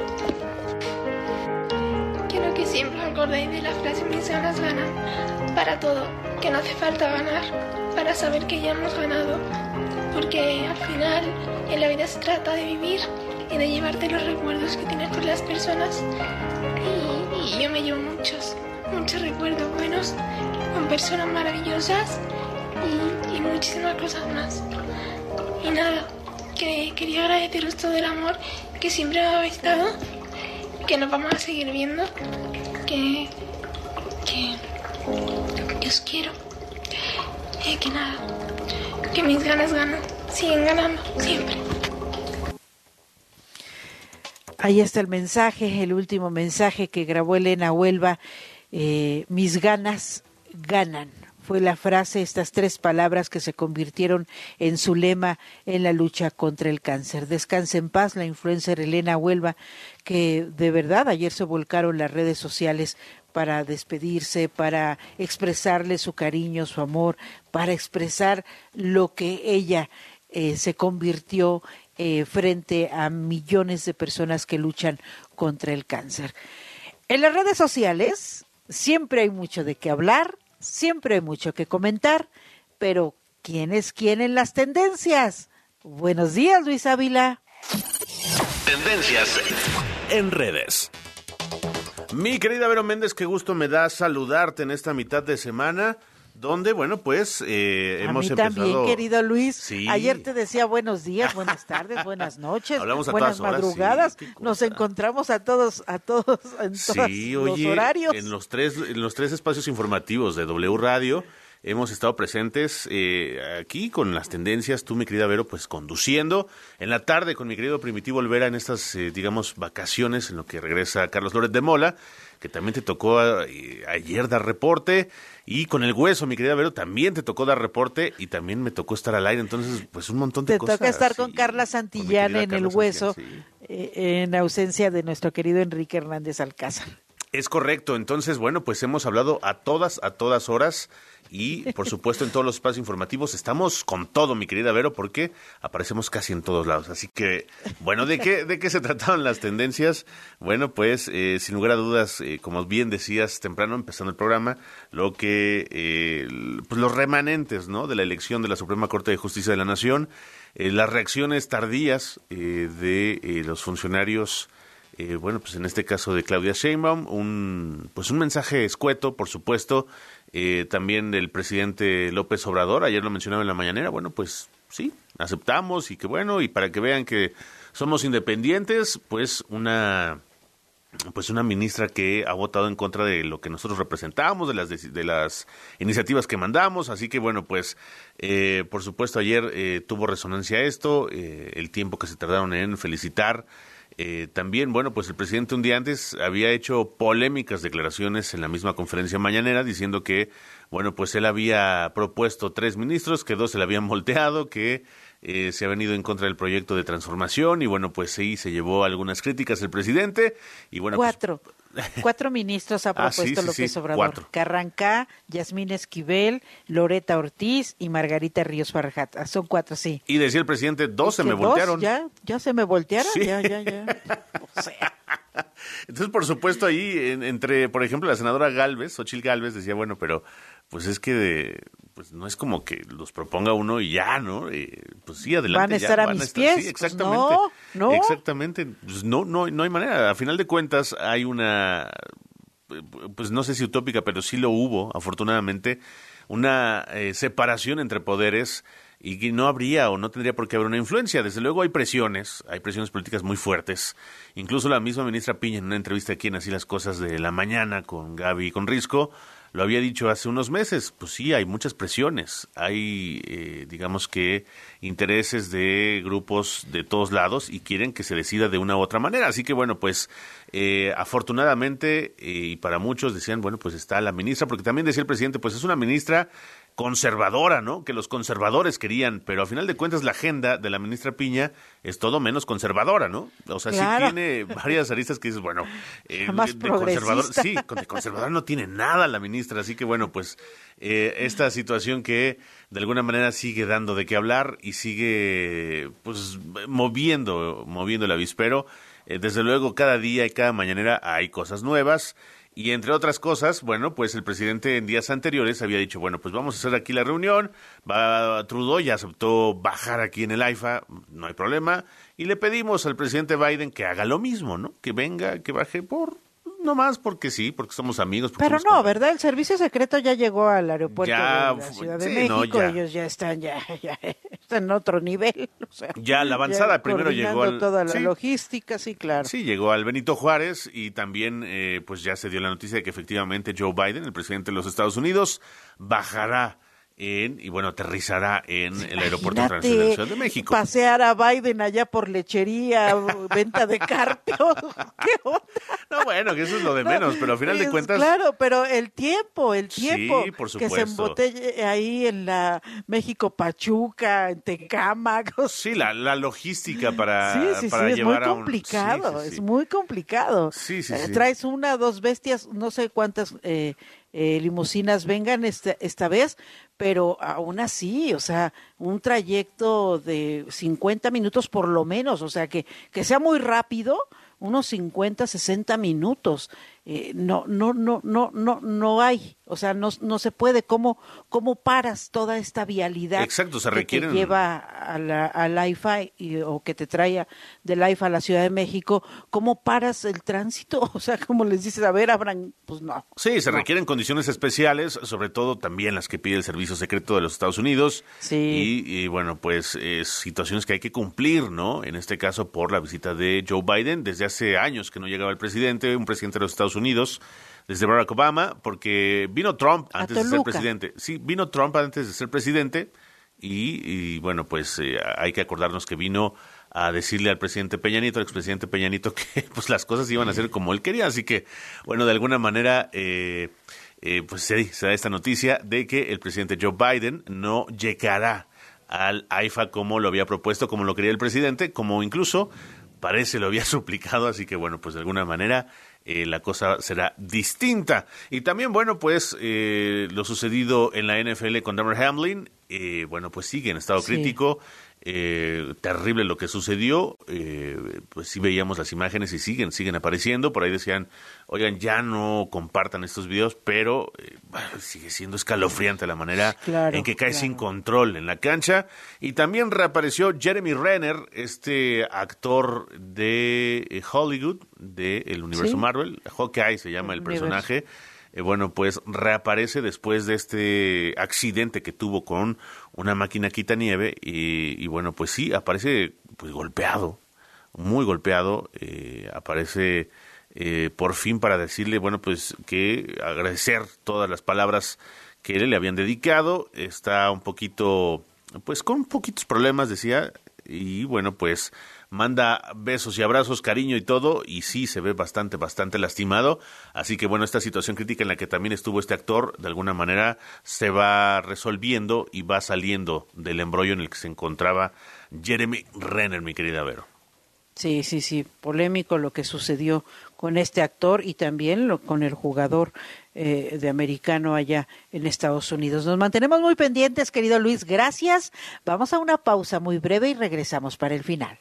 Quiero que siempre acordéis de la frase mis ganas ganan para todo que no hace falta ganar para saber que ya hemos ganado, porque al final en la vida se trata de vivir y de llevarte los recuerdos que tienes con las personas y, yo me llevo muchos, muchos recuerdos buenos con personas maravillosas y, y muchísimas cosas más. Y nada, que quería agradeceros todo el amor que siempre me habéis dado, que nos vamos a seguir viendo, que, que quiero. Y que nada, que mis ganas ganan, siguen ganando, siempre. Ahí está el mensaje, el último mensaje que grabó Elena Huelva. Eh, mis ganas ganan. Fue la frase, estas tres palabras que se convirtieron en su lema en la lucha contra el cáncer. Descanse en paz, la influencer Elena Huelva, que de verdad ayer se volcaron las redes sociales para despedirse, para expresarle su cariño, su amor, para expresar lo que ella eh, se convirtió eh, frente a millones de personas que luchan contra el cáncer. En las redes sociales siempre hay mucho de qué hablar, siempre hay mucho que comentar, pero ¿quién es quién en las tendencias? Buenos días, Luis Ávila. Tendencias en redes. Mi querida Vero Méndez, qué gusto me da saludarte en esta mitad de semana donde, bueno, pues eh, A hemos mí empezado... también, querido Luis. Sí. Ayer te decía buenos días, buenas tardes, buenas noches, Hablamos a buenas todas horas, madrugadas. sí, Nos encontramos a todos, a todos en todos Sí, los oye, horarios. en los tres, en los tres espacios informativos de W Radio hemos estado presentes eh, aquí con las tendencias, tú mi querida Vero, pues conduciendo, en la tarde con mi querido Primitivo Olvera en estas, eh, digamos, vacaciones en lo que regresa Carlos Lórez de Mola, que también te tocó eh, ayer dar reporte, y con el hueso, mi querida Vero, también te tocó dar reporte y también me tocó estar al aire, entonces, pues un montón de Te cosas. toca estar con Carla Santillán en Carla el hueso, Santillán, eh, en ausencia de nuestro querido Enrique Hernández Alcázar. Es correcto, entonces, bueno, pues hemos hablado a todas, a todas horas y, por supuesto, en todos los espacios informativos estamos con todo, mi querida Vero, porque aparecemos casi en todos lados. Así que, bueno, ¿de qué, de qué se trataban las tendencias? Bueno, pues, eh, sin lugar a dudas, eh, como bien decías temprano, empezando el programa, lo que, eh, pues los remanentes, ¿no?, de la elección de la Suprema Corte de Justicia de la Nación, eh, las reacciones tardías de los funcionarios eh, bueno, pues en este caso de Claudia Sheinbaum, un, pues un mensaje escueto, por supuesto, eh, también del presidente López Obrador, ayer lo mencionaba en la mañanera, bueno, pues sí, aceptamos y que bueno, y para que vean que somos independientes, pues una pues una ministra que ha votado en contra de lo que nosotros representamos, de las, de las iniciativas que mandamos, así que bueno, pues eh, por supuesto ayer eh, tuvo resonancia esto, eh, el tiempo que se tardaron en felicitar. Eh, también, bueno, pues el presidente un día antes había hecho polémicas declaraciones en la misma conferencia mañanera diciendo que, bueno, pues él había propuesto tres ministros, que dos se le habían volteado, que eh, se ha venido en contra del proyecto de transformación y bueno, pues sí, se llevó algunas críticas el presidente y bueno, pues, Cuatro. Cuatro ministros ha Ah, sí, propuesto sí, López sí, Obrador. cuatro. Carrancá, Yasmín Esquivel, Loreta Ortiz y Margarita Ríos Farjat. Ah, Son cuatro, sí. y decía el presidente, dos se ¿Que me dos? voltearon. ¿Ya? ¿Ya se me voltearon? Ya, ya, ya. Entonces, por supuesto, ahí en- entre, por ejemplo, la senadora Galvez, Ochil Galvez, decía, bueno, pero pues es que de- pues no es como que los proponga uno y ya, ¿no? Eh, pues sí, adelante. Van a ya, estar a van mis estar- pies. Sí, Pues exactamente. no, no. Exactamente. Pues no, no, no hay manera. A final de cuentas, hay una, pues no sé si utópica, pero sí lo hubo, afortunadamente, una eh, separación entre poderes y que no habría o no tendría por qué haber una influencia. Desde luego hay presiones, hay presiones políticas muy fuertes. Incluso la misma ministra Piña en una entrevista aquí en Así las Cosas de la Mañana con Gaby y con Risco, lo había dicho hace unos meses. Pues sí, hay muchas presiones. Hay, eh, digamos que, intereses de grupos de todos lados y quieren que se decida de una u otra manera. Así que bueno, pues eh, afortunadamente, eh, y para muchos decían, bueno, pues está la ministra, porque también decía el presidente, pues es una ministra conservadora, ¿no? Que los conservadores querían, pero a final de cuentas la agenda de la ministra Piña es todo menos conservadora, ¿no? O sea, Claro. sí tiene varias aristas que dices, bueno, eh, Más de conservador, sí, de conservador no tiene nada la ministra, así que bueno, pues eh, esta situación que de alguna manera sigue dando de qué hablar y sigue pues moviendo, moviendo el avispero. Eh, desde luego cada día y cada mañanera hay cosas nuevas. Y entre otras cosas, bueno, pues el presidente en días anteriores había dicho, bueno, pues vamos a hacer aquí la reunión, va Trudeau ya aceptó bajar aquí en el AIFA, no hay problema, y le pedimos al presidente Biden que haga lo mismo, ¿no? Que venga, que baje por, no más porque sí, porque somos amigos. porque Pero somos no, ¿verdad? El servicio secreto ya llegó al aeropuerto Ya de la Ciudad de sí, no, México. ya. Ellos ya están, ya, ya están en otro nivel. o sea, Ya la avanzada ya primero llegó al toda la sí, logística, sí, claro. Sí, llegó al Benito Juárez y también eh, pues ya se dio la noticia de que efectivamente Joe Biden, el presidente de los Estados Unidos, bajará en y bueno, aterrizará en el aeropuerto de Imagínate de México. Pasear a Biden allá por lechería, venta de carpio. ¿Qué onda? No, bueno, que eso es lo de menos, pero al final de Es- cuentas Claro, pero el tiempo, el Sí, tiempo. por Que se supuesto. embotelle ahí en la México Pachuca, en Tecámac. o sí, la, la logística para, Sí, sí, para sí, es muy llevar a un complicado, sí, sí, sí. es muy complicado. Sí, sí, Eh, sí. Traes una, dos bestias, no sé cuántas eh, eh, limusinas vengan esta, esta vez, pero aún así, o sea, un trayecto de 50 minutos por lo menos, o sea, que, que sea muy rápido, unos 50, 60 minutos. Eh, no, no, no, no, no, no hay, o sea, no, no se puede. ¿Cómo, cómo paras toda esta vialidad Exacto, se que requieren- te lleva a la, al IFA y- o que te trae del IFA a la Ciudad de México? ¿Cómo paras el tránsito? O sea, ¿cómo les dices, a ver, abran? Pues no. Sí, se No. requieren condiciones especiales, sobre todo también las que pide el Servicio Secreto de los Estados Unidos. Sí. Y, y, bueno, pues eh, situaciones que hay que cumplir, ¿no? En este caso por la visita de Joe Biden. Desde hace años que no llegaba el presidente, un presidente de los Estados Unidos, desde Barack Obama, porque vino Trump antes de ser presidente. Sí, vino Trump antes de ser presidente. Y, y, bueno, pues eh, hay que acordarnos que vino a decirle al presidente Peña Nieto, al expresidente Peña Nieto, que pues las cosas iban a ser como él quería. Así que, bueno, de alguna manera, eh, eh, pues sí, se da esta noticia de que el presidente Joe Biden no llegará al AIFA como lo había propuesto, como lo quería el presidente, como incluso parece lo había suplicado. Así que, bueno, pues de alguna manera eh, la cosa será distinta. Y también, bueno, pues eh, lo sucedido en la NFL con Damar Hamlin, eh, bueno, pues sigue en estado Sí. crítico. Eh, terrible lo que sucedió, eh, pues sí veíamos las imágenes y siguen, siguen apareciendo, por ahí decían, oigan, ya no compartan estos videos, pero eh, sigue siendo escalofriante la manera Claro, en que cae claro. sin control en la cancha. Y también reapareció Jeremy Renner, este actor de eh, Hollywood, del universo Sí. Marvel, Hawkeye se llama el personaje. Eh, bueno, pues reaparece después de este accidente que tuvo con una máquina quita nieve y, y bueno, pues sí, aparece pues golpeado, muy golpeado, eh, aparece eh, por fin para decirle, bueno, pues que agradecer todas las palabras que le habían dedicado, está un poquito, pues con poquitos problemas, decía, y bueno, pues manda besos y abrazos, cariño y todo, y sí se ve bastante, bastante lastimado. Así que bueno, esta situación crítica en la que también estuvo este actor, de alguna manera se va resolviendo y va saliendo del embrollo en el que se encontraba Jeremy Renner, mi querida Vero. Sí, sí, sí, polémico lo que sucedió con este actor y también lo, con el jugador eh, de americano allá en Estados Unidos. Nos mantenemos muy pendientes, querido Luis, gracias. Vamos a una pausa muy breve y regresamos para el final.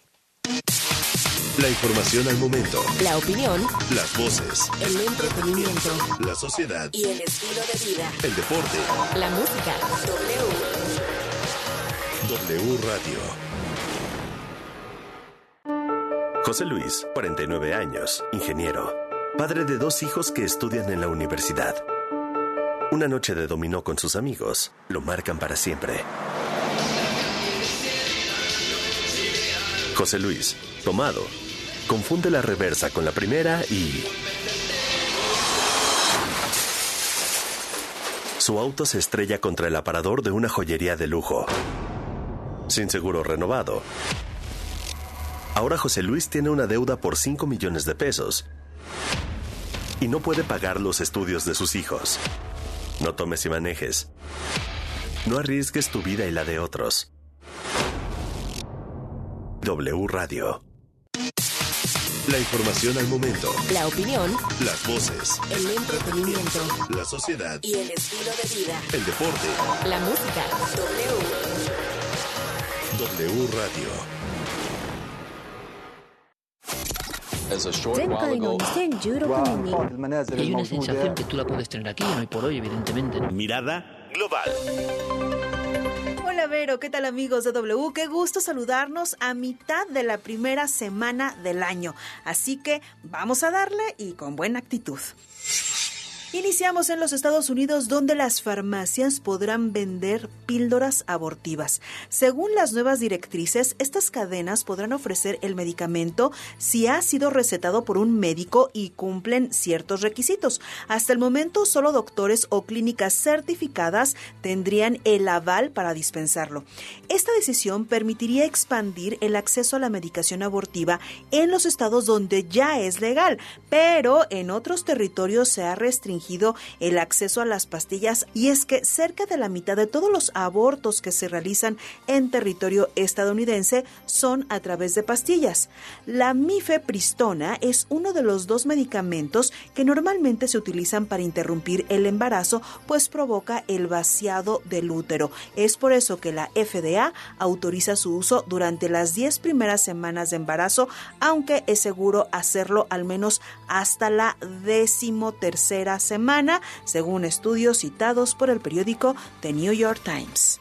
La información al momento. La opinión, Las voces. el entretenimiento La sociedad. y el estilo de vida. El deporte. La música. W. W Radio. José Luis, 49 años, ingeniero, padre de dos hijos que estudian en la universidad. Una noche de dominó con sus amigos lo marcan para siempre. José Luis, tomado, confunde la reversa con la primera y... Su auto se estrella contra el aparador de una joyería de lujo. Sin seguro renovado. Ahora José Luis tiene una deuda por 5 millones de pesos y no puede pagar los estudios de sus hijos. No tomes y manejes. No arriesgues tu vida y la de otros. W Radio. La información al momento. La opinión, Las voces. el entretenimiento La sociedad. y el estilo de vida. El deporte. La música. W. W Radio. 前回の2016年に Hay una sensación que tú la puedes tener aquí, no y por hoy, evidentemente. ¿no? Mirada global. Hola Vero, ¿qué tal amigos de W? Qué gusto saludarnos a mitad de la primera semana del año. Así que vamos a darle y con buena actitud. Iniciamos en los Estados Unidos donde las farmacias podrán vender píldoras abortivas. Según las nuevas directrices, estas cadenas podrán ofrecer el medicamento si ha sido recetado por un médico y cumplen ciertos requisitos. Hasta el momento, solo doctores o clínicas certificadas tendrían el aval para dispensarlo. Esta decisión permitiría expandir el acceso a la medicación abortiva en los estados donde ya es legal, pero en otros territorios se ha restringido el acceso a las pastillas y es que cerca de la mitad de todos los abortos que se realizan en territorio estadounidense son a través de pastillas. La mifepristona es uno de los dos medicamentos que normalmente se utilizan para interrumpir el embarazo, pues provoca el vaciado del útero. Es por eso que la FDA autoriza su uso durante las 10 primeras semanas de embarazo, aunque es seguro hacerlo al menos hasta la decimotercera semana, según estudios citados por el periódico The New York Times.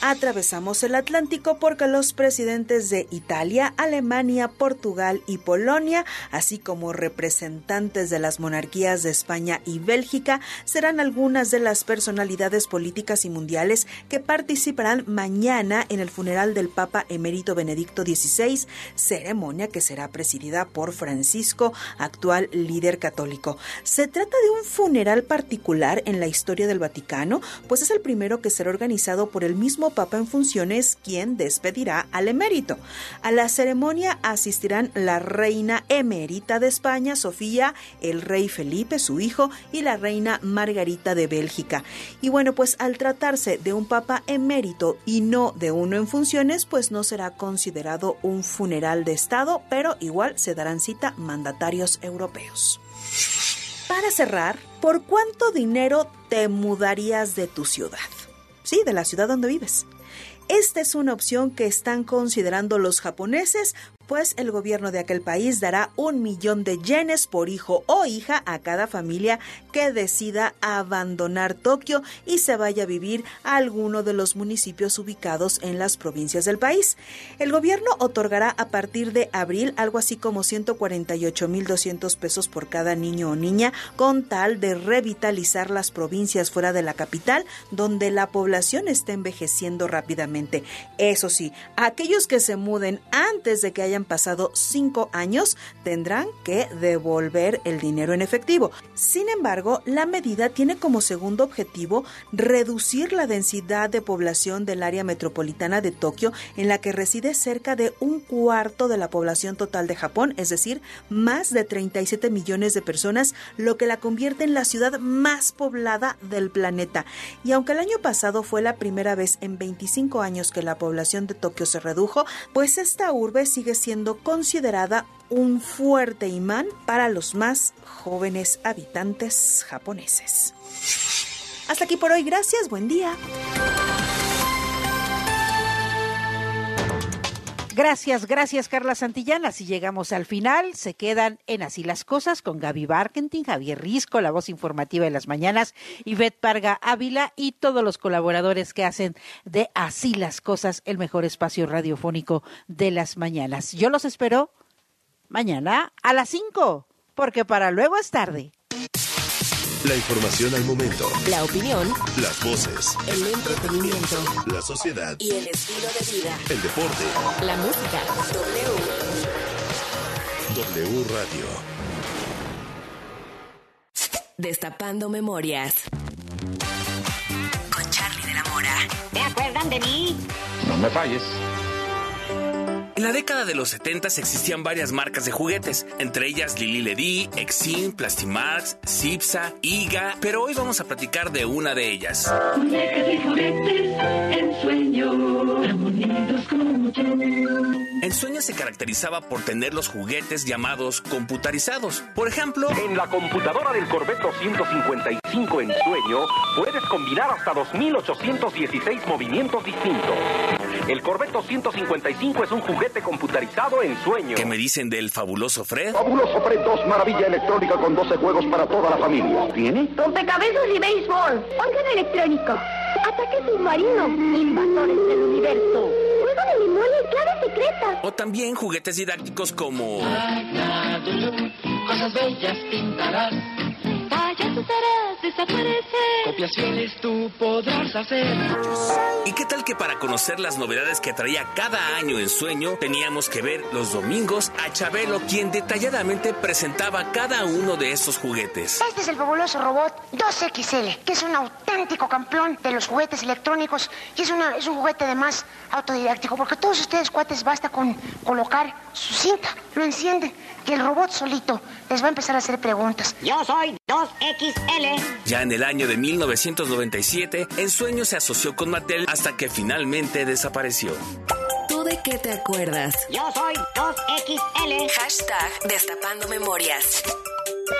Atravesamos el Atlántico porque los presidentes de Italia, Alemania, Portugal y Polonia, así como representantes de las monarquías de España y Bélgica, serán algunas de las personalidades políticas y mundiales que participarán mañana en el funeral del Papa emérito Benedicto XVI, ceremonia que será presidida por Francisco, actual líder católico. Se trata de un funeral particular en la historia del Vaticano, pues es el primero que será organizado por el mismo Papa en funciones quien despedirá al emérito. A la ceremonia asistirán la reina emérita de España, Sofía, el rey Felipe, su hijo, y la reina Margarita de Bélgica. Y bueno, pues al tratarse de un Papa emérito y no de uno en funciones, pues no será considerado un funeral de Estado, pero igual se darán cita mandatarios europeos. Para cerrar, ¿por cuánto dinero te mudarías de tu ciudad? Sí, de la ciudad donde vives. Esta es una opción que están considerando los japoneses, pues el gobierno de aquel país dará un millón de yenes por hijo o hija a cada familia que decida abandonar Tokio y se vaya a vivir a alguno de los municipios ubicados en las provincias del país. El gobierno otorgará a partir de abril algo así como 148.200 pesos por cada niño o niña con tal de revitalizar las provincias fuera de la capital donde la población está envejeciendo rápidamente. Eso sí, aquellos que se muden antes de que haya pasado cinco años tendrán que devolver el dinero en efectivo. Sin embargo, la medida tiene como segundo objetivo reducir la densidad de población del área metropolitana de Tokio, en la que reside cerca de un cuarto de la población total de Japón, es decir, más de 37 millones de personas, lo que la convierte en la ciudad más poblada del planeta. Y aunque el año pasado fue la primera vez en 25 años que la población de Tokio se redujo, pues esta urbe sigue siendo siendo considerada un fuerte imán para los más jóvenes habitantes japoneses. Hasta aquí por hoy, gracias, buen día. Gracias, gracias Carla Santillana. Si llegamos al final, se quedan en Así las Cosas con Gaby Barkentin, Javier Risco, la voz informativa de las mañanas, Ivette Parga Ávila y todos los colaboradores que hacen de Así las Cosas el mejor espacio radiofónico de las mañanas. Yo los espero mañana a las 5, porque para luego es tarde. La información al momento. La opinión. Las voces. El entretenimiento. La sociedad. Y el estilo de vida. El deporte. La música. W. W Radio. Destapando memorias. Con Charlie de la Mora. ¿Te acuerdan de mí? No me falles. En la década de los 70 existían varias marcas de juguetes, entre ellas Lili Ledy, Exin, Plastimax, Cipsa, Iga, pero hoy vamos a platicar de una de ellas. en sueño, En sueño se caracterizaba por tener los juguetes llamados computarizados. Por ejemplo, en la computadora del Corvette 255 en sueño puedes combinar hasta 2816 movimientos distintos. El Corvette 255 es un juguete computarizado en sueño. ¿Qué me dicen del fabuloso Fred? Fabuloso Fred 2, maravilla electrónica con 12 juegos para toda la familia. ¿Tiene? Rompecabezas y béisbol. Órgano electrónico. Ataque submarino. Invasores del universo. Juego de memoria y clave secreta. O también juguetes didácticos como... Cosas bellas pintarás. Payasos desaparecer. Copias fieles tú podrás hacer. ¿Y qué tal que para conocer las novedades que traía cada año en sueño, teníamos que ver los domingos a Chabelo, quien detalladamente presentaba cada uno de esos juguetes? Este es el fabuloso robot 2XL, que es un auténtico campeón de los juguetes electrónicos y es, una, es un juguete además autodidáctico, porque todos ustedes, cuates, basta con colocar su cinta, lo enciende y el robot solito les va a empezar a hacer preguntas. Yo soy 2XL. 2XL. Ya en el año de 1997, en sueño se asoció con Mattel hasta que finalmente desapareció. ¿Tú de qué te acuerdas? Yo soy 2XL. Hashtag Destapando Memorias.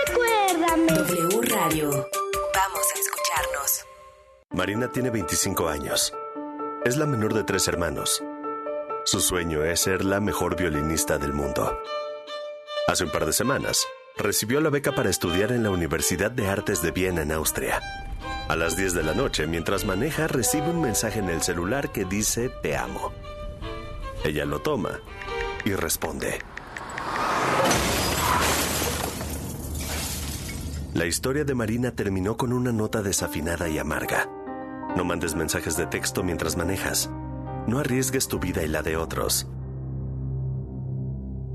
Recuérdame. W Radio. Vamos a escucharnos. Marina tiene 25 años. Es la menor de tres hermanos. Su sueño es ser la mejor violinista del mundo. Hace un par de semanas, recibió la beca para estudiar en la Universidad de Artes de Viena en Austria. A las 10 de la noche, mientras maneja, recibe un mensaje en el celular que dice Te amo. Ella lo toma y responde. La historia de Marina terminó con una nota desafinada y amarga. No mandes mensajes de texto mientras manejas. No arriesgues tu vida y la de otros.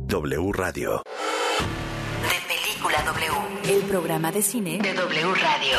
W Radio. De Película W. El programa de cine de W Radio.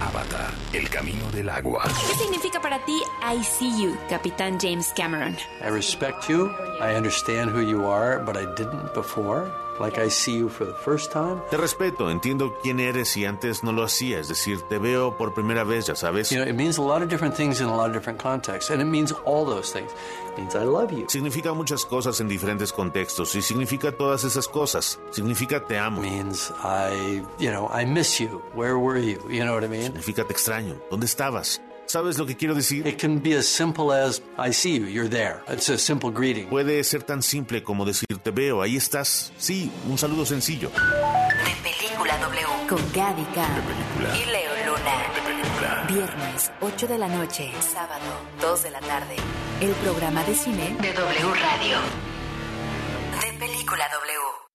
Avatar, el camino del agua. ¿Qué significa para ti I see you, Capitán James Cameron? I respect you. I understand who you are, but I didn't before. Like I see you for the first time. Te respeto, entiendo quién eres y antes no lo hacía, es decir, te veo por primera vez, ya sabes. You know, it means a lot of different things in a lot of different contexts, and it means all those things. It means I love you. Significa muchas cosas en diferentes contextos y significa todas esas cosas. Significa te amo. means I, you know, I miss you. Where were you? You know what I mean? Significa te extraño. ¿Dónde estabas? ¿Sabes lo que quiero decir? It can be as simple as I see you, you're there. It's a simple greeting. Puede ser tan simple como decir te veo, ahí estás. Sí, un saludo sencillo. De Película W. Con Gaby Cam y Leo Luna. Viernes, 8 de la noche. Sábado, 2 de la tarde. El programa de cine de W Radio. De Película W.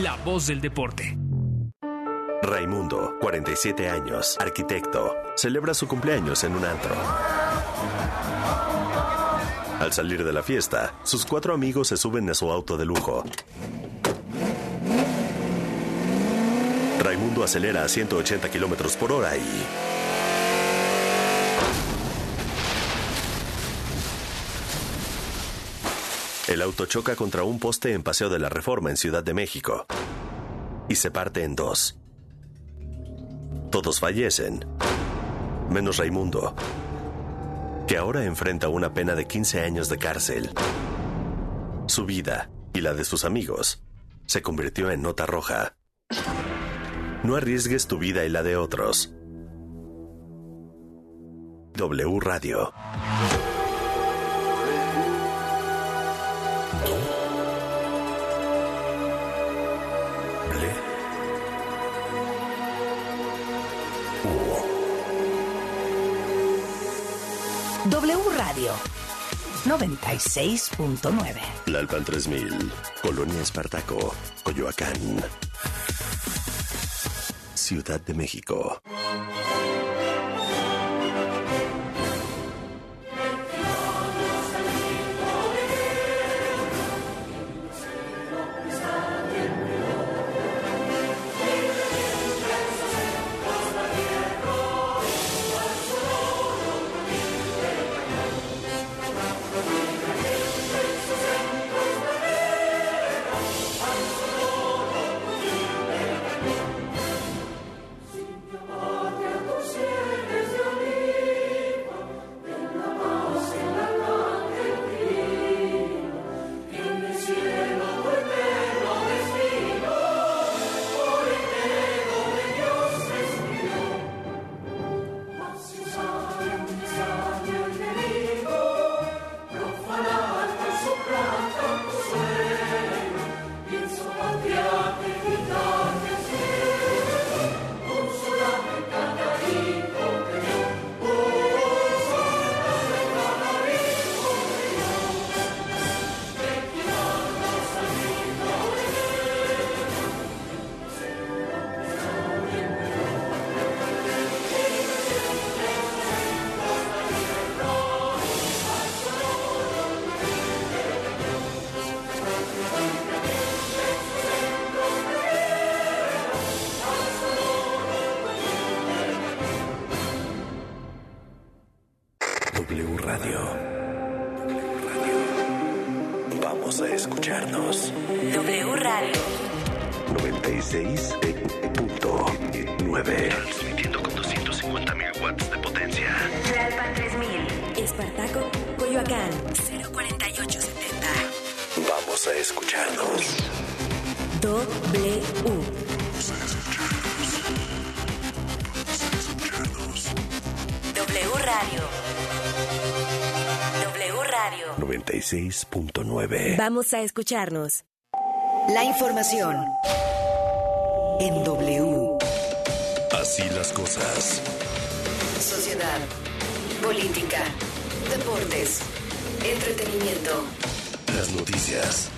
la voz del deporte. Raimundo, 47 años, arquitecto, celebra su cumpleaños en un antro. Al salir de la fiesta, sus cuatro amigos se suben a su auto de lujo. Raimundo acelera a 180 kilómetros por hora y. El auto choca contra un poste en Paseo de la Reforma en Ciudad de México y se parte en dos. Todos fallecen, menos Raimundo, que ahora enfrenta una pena de 15 años de cárcel. Su vida y la de sus amigos se convirtió en nota roja. No arriesgues tu vida y la de otros. W Radio. Radio 96.9. Lalpan 3000, Colonia Espartaco, Coyoacán. Ciudad de México. 96.9. Vamos a escucharnos. La información en W. Así las cosas. Sociedad, política, deportes, entretenimiento. Las noticias.